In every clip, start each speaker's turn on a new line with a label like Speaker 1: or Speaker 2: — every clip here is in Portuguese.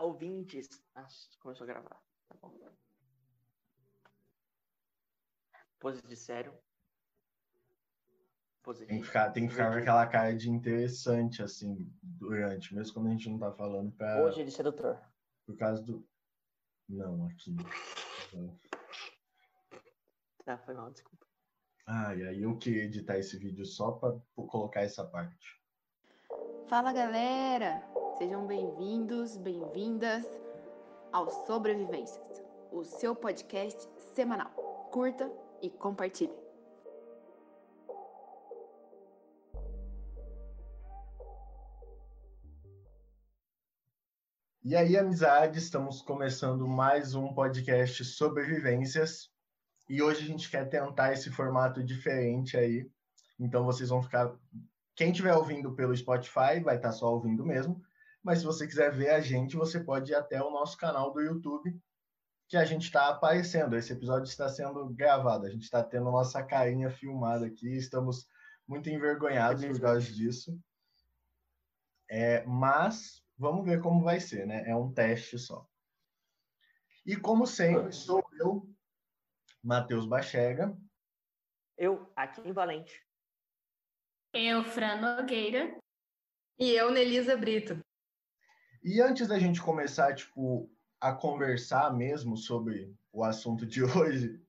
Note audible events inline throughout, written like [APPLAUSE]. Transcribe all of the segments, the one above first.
Speaker 1: Olá, ouvintes. Ah, começou a gravar. Tá bom. Pose de sério. Pose
Speaker 2: Tem que ficar, tem que ficar com aquela cara de interessante, assim, durante, mesmo quando a gente não tá falando pra,
Speaker 1: Hoje de sedutor.
Speaker 2: por causa do. Não, aqui.
Speaker 1: Tá, foi mal, desculpa.
Speaker 2: Ah, e aí eu queria editar esse vídeo só pra colocar essa parte.
Speaker 3: Fala galera! Sejam bem-vindos, bem-vindas ao Sobrevivências, o seu podcast semanal. Curta e compartilhe.
Speaker 2: E aí, amizade, estamos começando mais um podcast Sobrevivências. E hoje a gente quer tentar esse formato diferente aí. Então vocês vão ficar. Quem estiver ouvindo pelo Spotify vai estar só ouvindo mesmo. Mas se você quiser ver a gente, você pode ir até o nosso canal do YouTube, que a gente está aparecendo. Esse episódio está sendo gravado. A gente está tendo nossa carinha filmada aqui. Estamos muito envergonhados por causa disso. É, mas vamos ver como vai ser, né? É um teste só. E como sempre, sou eu, Matheus Bachega.
Speaker 1: Eu, aqui em Valente.
Speaker 4: Eu, Fran Nogueira.
Speaker 5: E eu, Nelisa Brito.
Speaker 2: E antes da gente começar, tipo, a conversar mesmo sobre o assunto de [LAUGHS] hoje,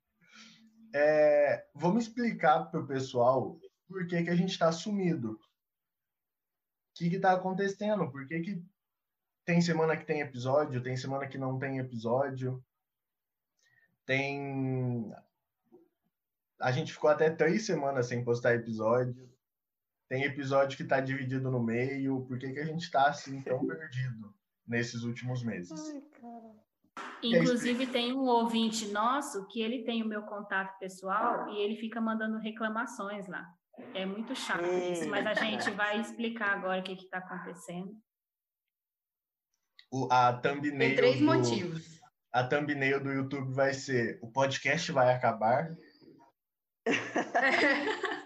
Speaker 2: é, vamos explicar para o pessoal por que, que a gente está sumido. O que está acontecendo? Por que, que tem semana que tem episódio, tem semana que não tem episódio? Tem. A gente ficou até três semanas sem postar episódio. Tem episódio que está dividido no meio. Por que, que a gente está assim tão [LAUGHS] perdido nesses últimos meses?
Speaker 4: Inclusive, tem um ouvinte nosso que ele tem o meu contato pessoal e ele fica mandando reclamações lá. É muito chato isso, mas a gente vai explicar agora o que está acontecendo.
Speaker 2: O, a thumbnail
Speaker 5: Tem três
Speaker 2: do,
Speaker 5: motivos.
Speaker 2: A thumbnail do YouTube vai ser o podcast vai acabar. [LAUGHS]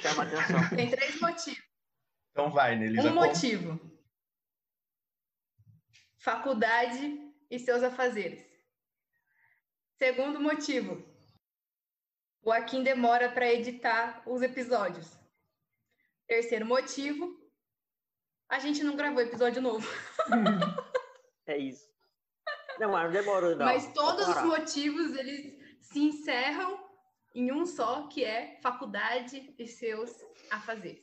Speaker 1: Chama atenção.
Speaker 5: Tem três motivos.
Speaker 2: Então vai, Nelisa.
Speaker 5: Um motivo. Faculdade e seus afazeres. Segundo motivo. O Akin demora para editar os episódios. Terceiro motivo. A gente não gravou episódio novo.
Speaker 1: É isso. Não, mas não demorou, não.
Speaker 5: Mas todos os motivos, eles se encerram em um só, que é faculdade e seus afazeres.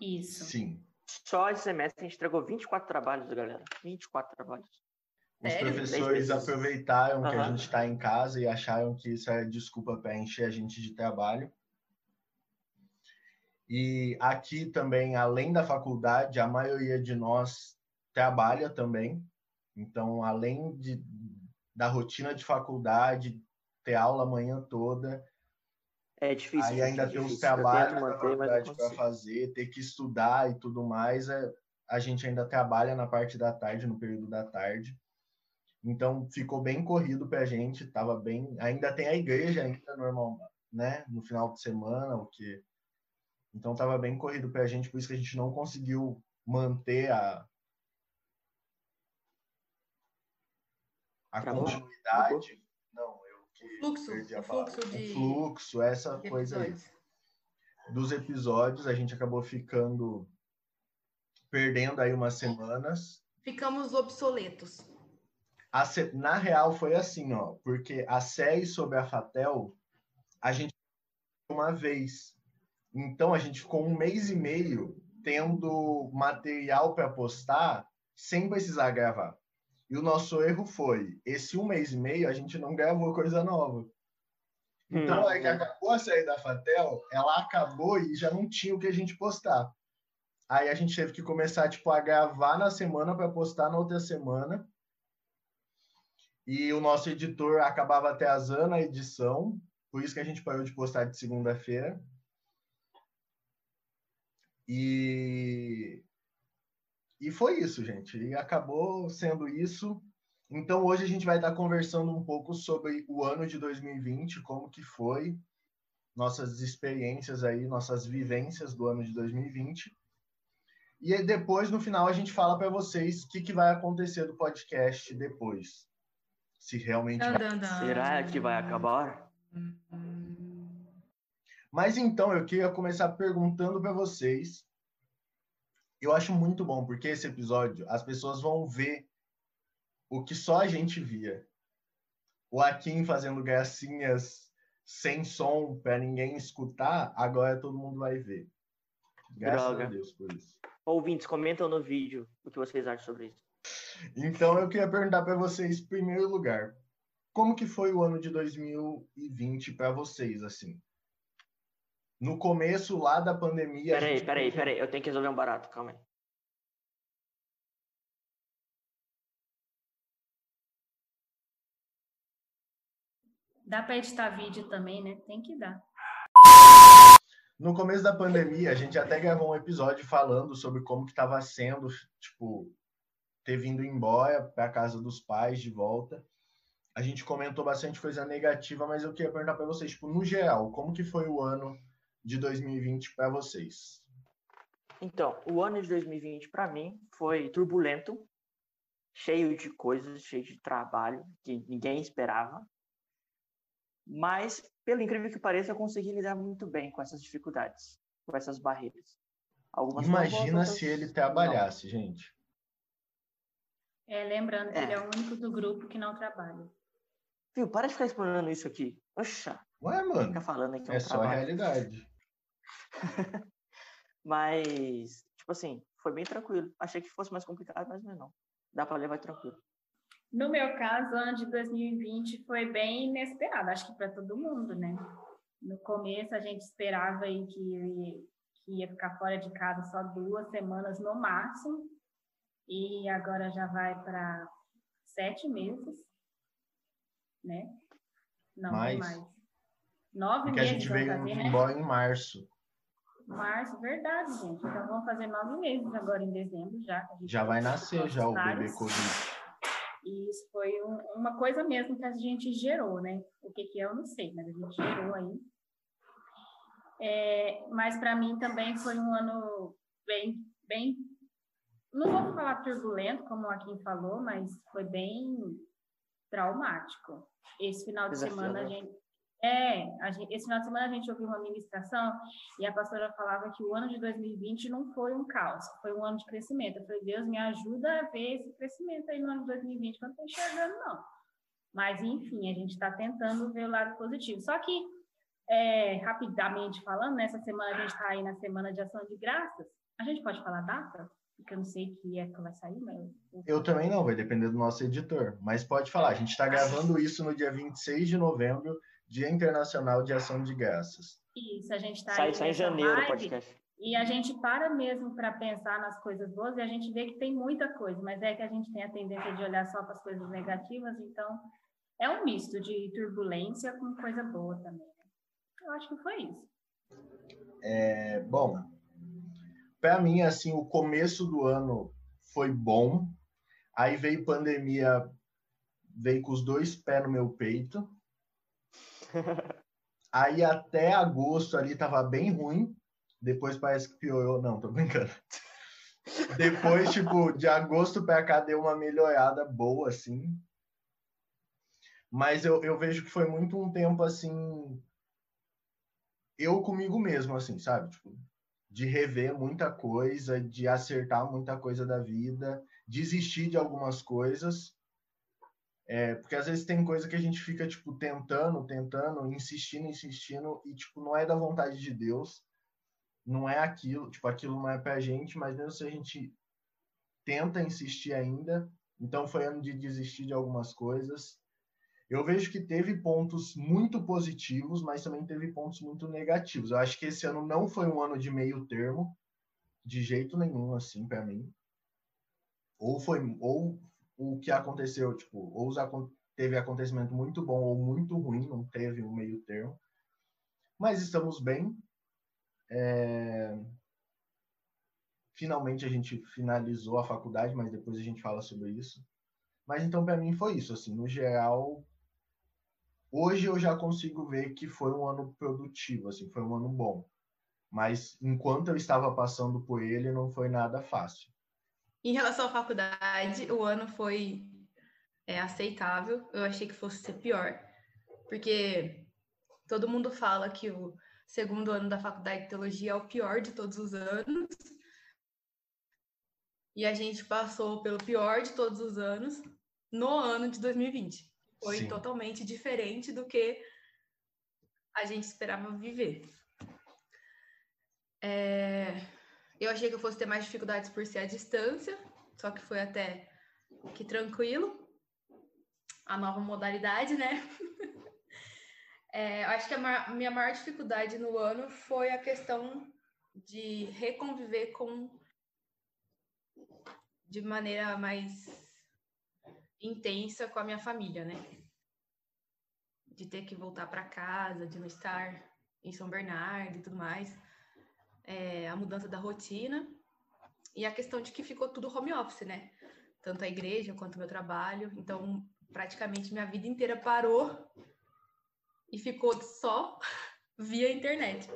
Speaker 4: Isso.
Speaker 2: Sim.
Speaker 1: Só esse semestre a gente entregou 24 trabalhos, galera. 24 trabalhos.
Speaker 2: Os
Speaker 5: Sério?
Speaker 2: professores aproveitaram que a gente está em casa e acharam que isso era desculpa para encher a gente de trabalho. E aqui também, além da faculdade, a maioria de nós trabalha também. Então, além de, da rotina de faculdade, ter aula a manhã toda,
Speaker 1: É difícil.
Speaker 2: aí
Speaker 1: gente,
Speaker 2: ainda
Speaker 1: é
Speaker 2: tem os trabalhos para fazer, ter que estudar e tudo mais. É, a gente ainda trabalha na parte da tarde, no período da tarde. Então ficou bem corrido para a gente, tava bem. Ainda tem a igreja ainda normal, né? No final de semana, o que. Então tava bem corrido para a gente, por isso que a gente não conseguiu manter a a
Speaker 1: Travou?
Speaker 2: continuidade. Que
Speaker 5: Fluxo, o fluxo de-
Speaker 2: O fluxo, essa
Speaker 5: de
Speaker 2: coisa aí dos episódios, a gente acabou ficando perdendo aí umas semanas.
Speaker 5: Ficamos obsoletos.
Speaker 2: Se- Na real foi assim, ó, porque a série sobre a Fatel a gente uma vez. Então a gente ficou um mês e meio tendo material para postar sem precisar gravar. E o nosso erro foi, esse um mês e meio a gente não gravou coisa nova. Então,
Speaker 1: Hum.
Speaker 2: aí que acabou a série da Fatel, ela acabou e já não tinha o que a gente postar. Aí a gente teve que começar, tipo, a gravar na semana para postar na outra semana. E o nosso editor acabava atrasando a edição, por isso que a gente parou de postar de segunda-feira. E... e foi isso, gente. E acabou sendo isso. Então hoje a gente vai estar conversando um pouco sobre o ano de 2020, como que foi, nossas experiências aí, nossas vivências do ano de 2020. E aí depois, no final, a gente fala para vocês o que, que vai acontecer do podcast depois. Se realmente vai.
Speaker 5: dan, dan.
Speaker 1: Será que vai acabar?
Speaker 2: Mas então, eu queria começar perguntando para vocês. Eu acho muito bom, porque esse episódio as pessoas vão ver o que só a gente via. O Akin fazendo gracinhas sem som para ninguém escutar, agora todo mundo vai ver. Graças
Speaker 1: Droga.
Speaker 2: a Deus por isso.
Speaker 1: Ouvintes, comentam no vídeo o que vocês acham sobre isso.
Speaker 2: Então eu queria perguntar para vocês, em primeiro lugar, como que foi o ano de 2020 para vocês, assim? No começo lá da pandemia. a
Speaker 1: Peraí,
Speaker 2: gente-
Speaker 1: peraí, peraí. Eu tenho que resolver um barato, calma aí.
Speaker 4: Dá para editar vídeo também, né? Tem que dar.
Speaker 2: No começo da pandemia, a gente até gravou um episódio falando sobre como que estava sendo, tipo, ter vindo embora para casa dos pais de volta. A gente comentou bastante coisa negativa, mas eu queria perguntar para vocês, tipo, no geral, como que foi o ano de 2020 para vocês?
Speaker 1: Então, o ano de 2020 para mim foi turbulento, cheio de coisas, cheio de trabalho que ninguém esperava. Mas, pelo incrível que pareça, eu consegui lidar muito bem com essas dificuldades, com essas barreiras. Algumas boas,
Speaker 2: Imagina
Speaker 1: outras
Speaker 2: se ele
Speaker 1: não.
Speaker 2: trabalhasse, gente.
Speaker 4: É, lembrando que
Speaker 1: É.
Speaker 4: ele é o único do grupo que não trabalha.
Speaker 1: Viu? Para de ficar explorando isso aqui. Oxa,
Speaker 2: Ué,
Speaker 1: fica
Speaker 2: mano,
Speaker 1: falando aqui é um
Speaker 2: é só a
Speaker 1: trabalho.
Speaker 2: realidade. [LAUGHS]
Speaker 1: Mas, tipo assim, foi bem tranquilo. Achei que fosse mais complicado, mas não é. Dá para levar tranquilo.
Speaker 4: No meu caso, o ano de 2020 foi bem inesperado, acho que para todo mundo, né? No começo, a gente esperava aí que, que ia ficar fora de casa só duas semanas no máximo, e agora já vai para sete meses, né? Não
Speaker 2: Mais.
Speaker 4: mais. Nove
Speaker 2: Porque a
Speaker 4: meses
Speaker 2: gente
Speaker 4: vão
Speaker 2: veio
Speaker 4: fazer, né?
Speaker 2: embora em março.
Speaker 4: Março, verdade, gente. Então vamos fazer nove meses agora em dezembro já. a
Speaker 2: Já vai nascer já o bebê. Covid.
Speaker 4: E isso foi um- uma coisa mesmo que a gente gerou, né? O que, que é, eu não sei, mas a gente gerou aí. É, mas para mim também foi um ano bem, bem, não vou falar turbulento, como o Akin falou, mas foi bem traumático. Esse final de semana a
Speaker 1: Desafiador.
Speaker 4: gente. É, gente- esse final de semana a gente ouviu uma ministração e a pastora falava que o ano de 2020 não foi um caos, foi um ano de crescimento. Eu falei, Deus me ajuda a ver esse crescimento aí no ano de 2020, que eu não estou enxergando, não. Mas, enfim, a gente está tentando ver o lado positivo. Só que, é, rapidamente falando, nessa semana a gente está aí na Semana de Ação de Graças. A gente pode falar data? Porque eu não sei que época vai sair, mas...
Speaker 2: Eu também não, vai depender do nosso editor. Mas pode falar, a gente está gravando isso no dia 26 de novembro, Dia Internacional de Ação de Graças.
Speaker 4: Isso, a gente está
Speaker 1: Sai,
Speaker 4: aí
Speaker 1: sai em janeiro
Speaker 4: live.
Speaker 1: podcast.
Speaker 4: E a gente para mesmo para pensar nas coisas boas e a gente vê que tem muita coisa, mas é que a gente tem a tendência de olhar só para as coisas negativas, então é um misto de turbulência com coisa boa também. né? Eu acho que foi isso.
Speaker 2: É, bom, para mim, assim, o começo do ano foi bom. Aí veio pandemia, veio com os dois pés no meu peito. [LAUGHS] Aí até agosto ali tava bem ruim. Depois parece que piorou. Não, tô brincando. [LAUGHS] Depois, tipo, de agosto pra cá deu uma melhorada boa, assim. Mas eu, eu vejo que foi muito um tempo, assim, eu comigo mesmo, assim, sabe? Tipo, de rever muita coisa, de acertar muita coisa da vida, desistir de algumas coisas. É, porque às vezes tem coisa que a gente fica, tipo, tentando, tentando, insistindo, insistindo, e, tipo, não é da vontade de Deus, não é aquilo, tipo, aquilo não é pra gente, mas mesmo se a gente tenta insistir ainda, então foi ano de desistir de algumas coisas. Eu vejo que teve pontos muito positivos, mas também teve pontos muito negativos. Eu acho que esse ano não foi um ano de meio termo, de jeito nenhum, assim, para mim. Ou foi, ou o que aconteceu, tipo, ou teve acontecimento muito bom ou muito ruim, não teve um meio termo. Mas estamos bem. É, Finalmente a gente finalizou a faculdade, mas depois a gente fala sobre isso. Mas então para mim foi isso, assim, no geral, hoje eu já consigo ver que foi um ano produtivo, assim, foi um ano bom. mas enquanto eu estava passando por ele, não foi nada fácil.
Speaker 5: Em relação à faculdade, o ano foi é, aceitável. Eu achei que fosse ser pior, porque todo mundo fala que o segundo ano da faculdade de teologia é o pior de todos os anos. E a gente passou pelo pior de todos os anos no ano de 2020. Foi Sim. totalmente diferente do que a gente esperava viver. É, eu achei que eu fosse ter mais dificuldades por ser à distância, só que foi até que tranquilo. A nova modalidade, né? [LAUGHS] É, acho que a minha maior dificuldade no ano foi a questão de reconviver com de maneira mais intensa com a minha família, né? De ter que voltar para casa, de não estar em São Bernardo e tudo mais é, a mudança da rotina e a questão de que ficou tudo home office, né? Tanto a igreja quanto o meu trabalho. Então, praticamente minha vida inteira parou e ficou só [LAUGHS] via internet.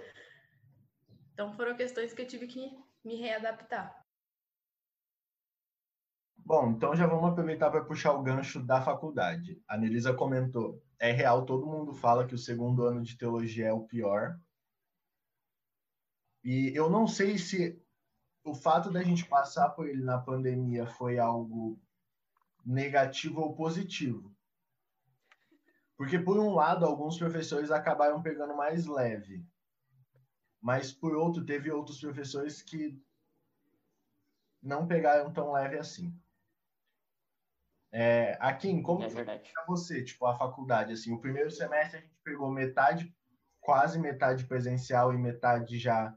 Speaker 5: Então, foram questões que eu tive que me readaptar.
Speaker 2: Bom, então já vamos aproveitar para puxar o gancho da faculdade. A Nelisa comentou: é real, todo mundo fala que o segundo ano de teologia é o pior, e eu não sei se o fato da gente passar por ele na pandemia foi algo negativo ou positivo. Porque, por um lado, alguns professores acabaram pegando mais leve. Mas, por outro, teve outros professores que não pegaram tão leve assim. É, Akin, como é foi para você, tipo, a faculdade? Assim, o primeiro semestre a gente pegou metade, quase metade presencial e metade já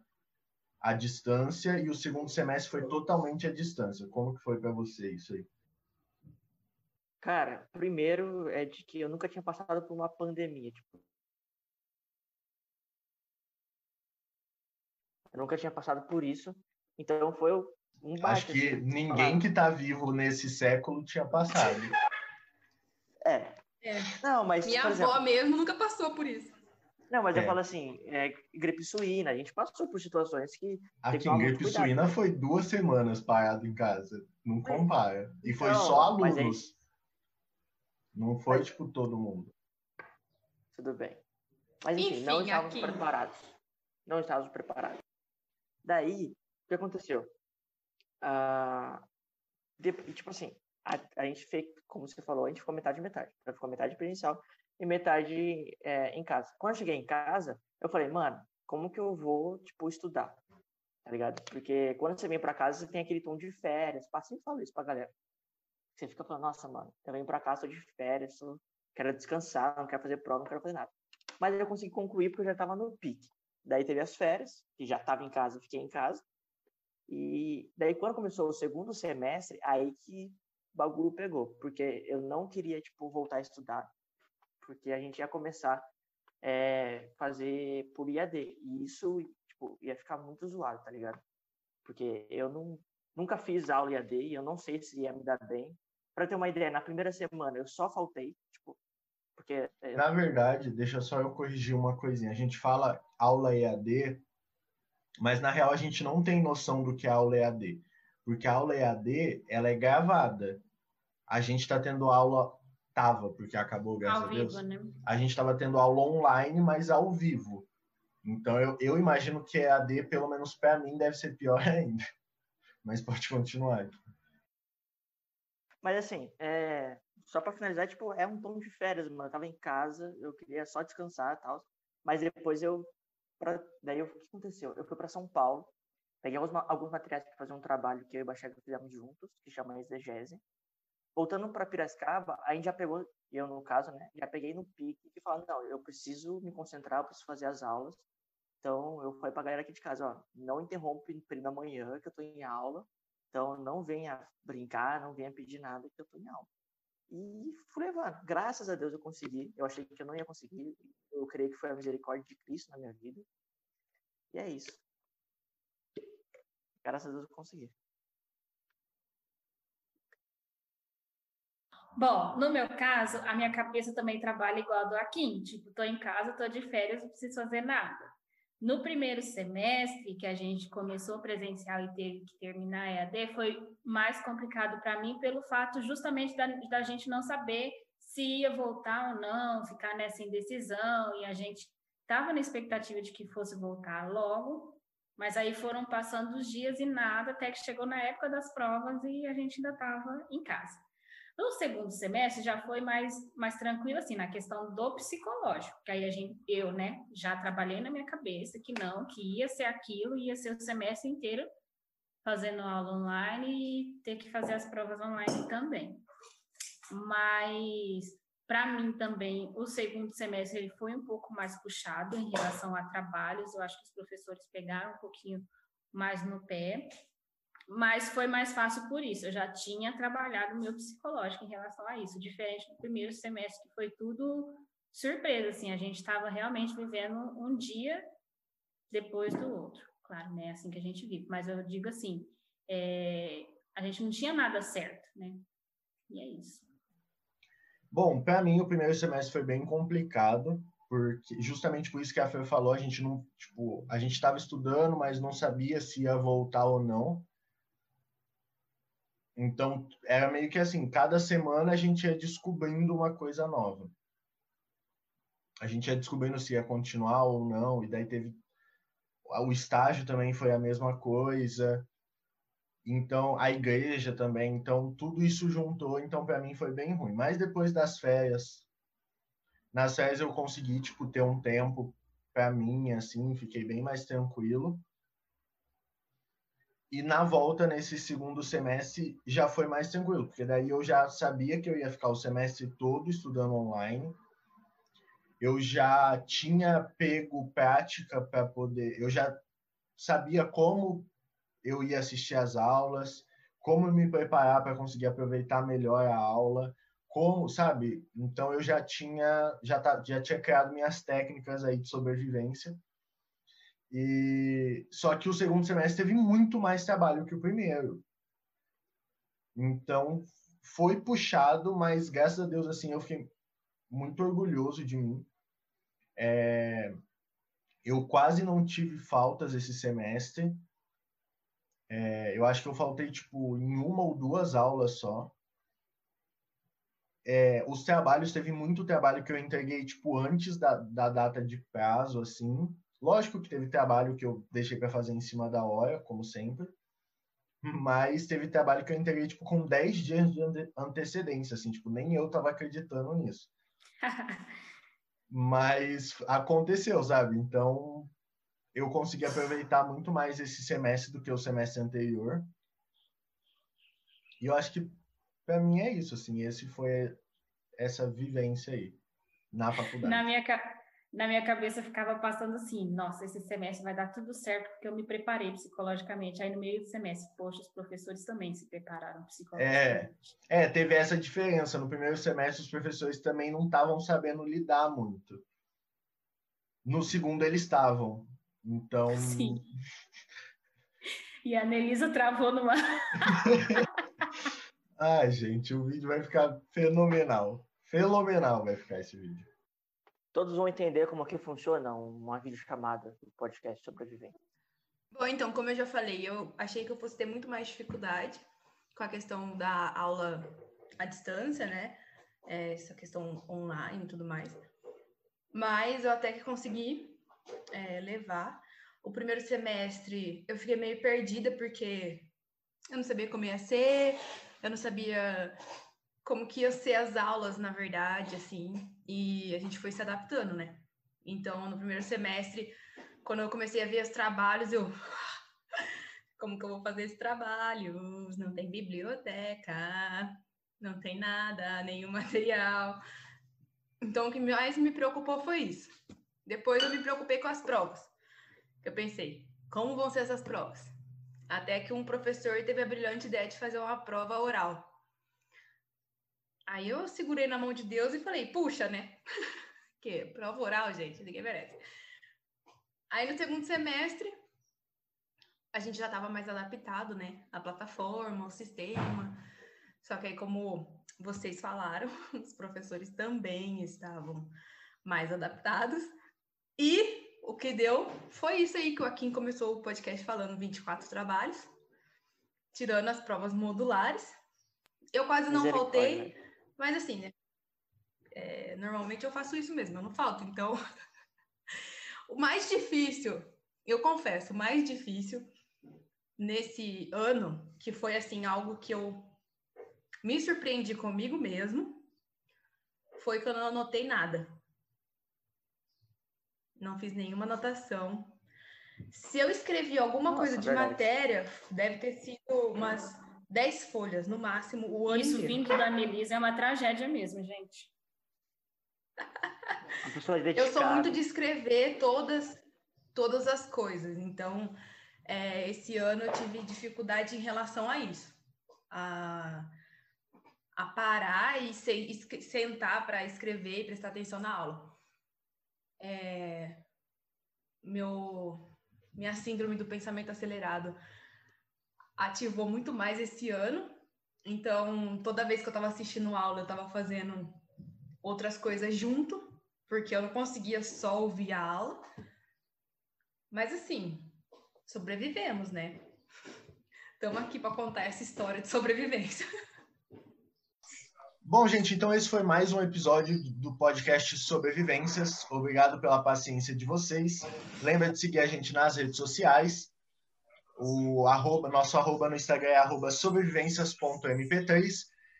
Speaker 2: à distância e o segundo semestre foi totalmente à distância. Como que foi para você isso aí?
Speaker 1: Cara, primeiro é de que eu nunca tinha passado por uma pandemia, tipo. Eu nunca tinha passado por isso, então foi um
Speaker 2: baita, Acho que assim, ninguém que está vivo nesse século tinha passado.
Speaker 1: É.
Speaker 5: é. Não, mas minha avó exemplo, mesmo nunca passou por isso.
Speaker 1: Não, mas é. eu falo assim, é, gripe suína, a gente passou por situações que.
Speaker 2: Aqui, em gripe suína foi duas semanas parado em casa. Não compara. E foi não, só alunos. Não foi, tipo, todo mundo.
Speaker 1: Tudo bem. Mas enfim, enfim não estávamos aqui... preparados. Não estávamos preparados. Daí, o que aconteceu? Uh, de, tipo assim, a, a, gente fez, como você falou, a gente ficou metade metade. Ficou metade presencial e metade é, em casa. Quando eu cheguei em casa, eu falei, mano, como que eu vou, tipo, estudar? Tá ligado? Porque quando você vem para casa, você tem aquele tom de férias. Passei e falo isso pra galera. Você fica falando, nossa, mano, eu venho pra casa, tô de férias, tô... quero descansar, não quero fazer prova, não quero fazer nada. Mas eu consegui concluir porque eu já tava no pique. Daí teve as férias, que já tava em casa, fiquei em casa. E daí quando começou o segundo semestre, aí que o bagulho pegou. Porque eu não queria, tipo, voltar a estudar porque a gente ia começar é, fazer por IAD. E isso, tipo, ia ficar muito zoado, tá ligado? Porque eu não, nunca fiz aula IAD e eu não sei se ia me dar bem. Para ter uma ideia, na primeira semana eu só faltei, tipo, porque...
Speaker 2: Na verdade, deixa só eu corrigir uma coisinha. A gente fala aula EAD, mas na real a gente não tem noção do que é aula EAD. Porque a aula EAD, ela é gravada. A gente está tendo aula Tava, porque acabou, graças ao a Deus. Vivo, né? A gente estava tendo aula online, mas ao vivo. Então eu, eu imagino que EAD, pelo menos para mim, deve ser pior [LAUGHS] ainda. Mas pode continuar.
Speaker 1: Mas assim, é... só para finalizar, tipo, é um tom de férias, mano. Eu tava em casa, eu queria só descansar e tal. Mas depois eu. Pra... Daí o que aconteceu? Eu fui para São Paulo, peguei alguns, alguns materiais para fazer um trabalho que eu e o Baixega fizemos juntos, que chama exegese voltando para Piracicaba, a gente já pegou, eu no caso, né, já peguei no pique e falando, não, eu preciso me concentrar, eu preciso fazer as aulas. Então, eu falei para a galera aqui de casa, ó, não interrompe na manhã que eu estou em aula. Então, não venha brincar, não venha pedir nada que eu estou em aula. E fui levando. Graças a Deus eu consegui. Eu achei que eu não ia conseguir. Eu creio que foi a misericórdia de Cristo na minha vida. E é isso. Graças a Deus eu consegui.
Speaker 4: Bom, no meu caso, a minha cabeça também trabalha igual a do Akin. Tipo, tô em casa, tô de férias, não preciso fazer nada. No primeiro semestre, que a gente começou presencial e teve que terminar EAD, foi mais complicado para mim pelo fato justamente da, da gente não saber se ia voltar ou não, ficar nessa indecisão, e a gente estava na expectativa de que fosse voltar logo, mas aí foram passando os dias e nada, até que chegou na época das provas e a gente ainda estava em casa. No segundo semestre já foi mais, mais tranquilo, assim, na questão do psicológico, que aí a gente, eu, né, já trabalhei na minha cabeça que não, que ia ser aquilo, ia ser o semestre inteiro fazendo aula online e ter que fazer as provas online também. Mas, para mim também, o segundo semestre ele foi um pouco mais puxado em relação a trabalhos, eu acho que os professores pegaram um pouquinho mais no pé, mas foi mais fácil por isso. Eu já tinha trabalhado o meu psicológico em relação a isso, diferente do primeiro semestre, que foi tudo surpresa, assim, a gente estava realmente vivendo um dia depois do outro. Claro, né, é assim que a gente vive, mas eu digo assim, é, a gente não tinha nada certo, né, e é isso.
Speaker 2: Bom, para mim o primeiro semestre foi bem complicado, porque justamente por isso que a Fê falou, a gente não, tipo, a gente estava estudando, mas não sabia se ia voltar ou não. Então, era meio que assim, cada semana a gente ia descobrindo uma coisa nova. A gente ia descobrindo se ia continuar ou não, e daí teve o estágio também foi a mesma coisa. Então, a igreja também, então tudo isso juntou, então para mim foi bem ruim. Mas depois das férias, nas férias eu consegui tipo ter um tempo para mim assim, fiquei bem mais tranquilo. E na volta, nesse segundo semestre, já foi mais tranquilo, porque daí eu já sabia que eu ia ficar o semestre todo estudando online. Eu já tinha pego prática para poder. Eu já sabia como eu ia assistir às aulas, como me preparar para conseguir aproveitar melhor a aula, como, sabe? Então eu já tinha já, tá, já tinha criado minhas técnicas aí de sobrevivência e só que o segundo semestre teve muito mais trabalho que o primeiro. Então foi puxado, mas graças a Deus assim eu fiquei muito orgulhoso de mim. É, eu quase não tive faltas esse semestre. É, eu acho que eu faltei tipo em uma ou duas aulas só. É, os trabalhos teve muito trabalho que eu entreguei tipo antes da, da data de prazo assim Lógico que teve trabalho que eu deixei para fazer em cima da hora, como sempre, mas teve trabalho que eu entreguei tipo com 10 dias de antecedência, assim, tipo, nem eu tava acreditando nisso. [LAUGHS] mas aconteceu, sabe? Então, eu consegui aproveitar muito mais esse semestre do que o semestre anterior. E eu acho que para mim é isso, assim, esse foi essa vivência aí na faculdade.
Speaker 4: Na minha, na minha cabeça ficava passando assim, nossa, esse semestre vai dar tudo certo porque eu me preparei psicologicamente. Aí no meio do semestre, poxa, os professores também se prepararam psicologicamente.
Speaker 2: É, é teve essa diferença. No primeiro semestre, os professores também não estavam sabendo lidar muito. No segundo, eles estavam. Então.
Speaker 4: Sim. E a Nelisa travou numa. [LAUGHS]
Speaker 2: Ai, gente, o vídeo vai ficar fenomenal. Fenomenal vai ficar esse vídeo
Speaker 1: todos vão entender como que funciona uma videochamada do podcast sobrevivente.
Speaker 5: Bom, então, como eu já falei, eu achei que eu fosse ter muito mais dificuldade com a questão da aula à distância, né? É, essa questão online e tudo mais. Mas eu até que consegui é, levar. O primeiro semestre eu fiquei meio perdida porque eu não sabia como ia ser, eu não sabia como que ia ser as aulas, na verdade, assim, e a gente foi se adaptando, né? Então, no primeiro semestre, quando eu comecei a ver os trabalhos, eu [LAUGHS] como que eu vou fazer esse trabalho? Não tem biblioteca, não tem nada, nenhum [LAUGHS] material. Então, o que mais me preocupou foi isso. Depois eu me preocupei com as provas. Eu pensei, como vão ser essas provas? Até que um professor teve a brilhante ideia de fazer uma prova oral. Aí eu segurei na mão de Deus e falei, puxa, né? [LAUGHS] que prova oral, gente, ninguém merece. Aí no segundo semestre, a gente já estava mais adaptado, né? A plataforma, o sistema. Só que aí, como vocês falaram, [LAUGHS] os professores também estavam mais adaptados. E o que deu foi isso aí que o Akin começou o podcast falando 24 trabalhos, tirando as provas modulares. Eu quase não faltei, mas assim, né? É, normalmente eu faço isso mesmo, eu não falto. Então, [LAUGHS] o mais difícil, eu confesso, o mais difícil nesse ano, que foi assim algo que eu me surpreendi comigo mesmo, foi que eu não anotei nada. Não fiz nenhuma anotação. Se eu escrevi alguma Nossa, coisa de verdade. matéria, deve ter sido umas 10 folhas, no máximo, o ano
Speaker 4: Isso
Speaker 5: inteiro.
Speaker 4: vindo da Melisa é uma tragédia mesmo, gente.
Speaker 5: eu sou muito de escrever todas, todas as coisas. Então, é, esse ano eu tive dificuldade em relação a isso. A, a parar e se, sentar para escrever e prestar atenção na aula. É, meu, minha síndrome do pensamento acelerado ativou muito mais esse ano. Então, toda vez que eu estava assistindo aula, eu estava fazendo outras coisas junto, porque eu não conseguia só ouvir a aula. Mas assim, sobrevivemos, né? Estamos aqui para contar essa história de sobrevivência. [LAUGHS]
Speaker 2: Bom, gente, então esse foi mais um episódio do podcast Sobrevivências. Obrigado pela paciência de vocês. Lembra de seguir a gente nas redes sociais. O arroba, nosso arroba no Instagram é arroba sobrevivências.mp3.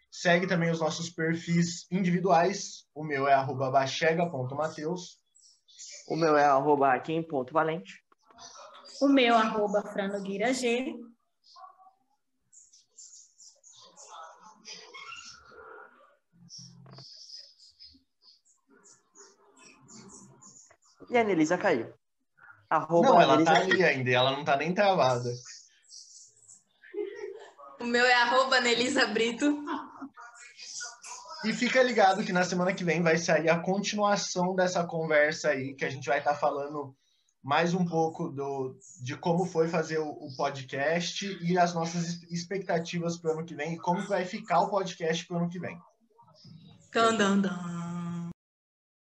Speaker 2: Segue também os nossos perfis individuais. O meu é arroba bachega.mateus.
Speaker 1: O meu é arroba Valente.
Speaker 4: O meu arroba franogueira G.
Speaker 1: E a Anelisa caiu. Arroba
Speaker 2: não, ela tá ali ainda, ela não tá nem travada.
Speaker 5: O meu é arroba Nelisa Brito.
Speaker 2: E fica ligado que na semana que vem vai sair a continuação dessa conversa aí, que a gente vai estar tá falando mais um pouco do, de como foi fazer o, o podcast e as nossas expectativas para o ano que vem e como vai ficar o podcast para o ano que vem.
Speaker 5: Dun, dun, dun.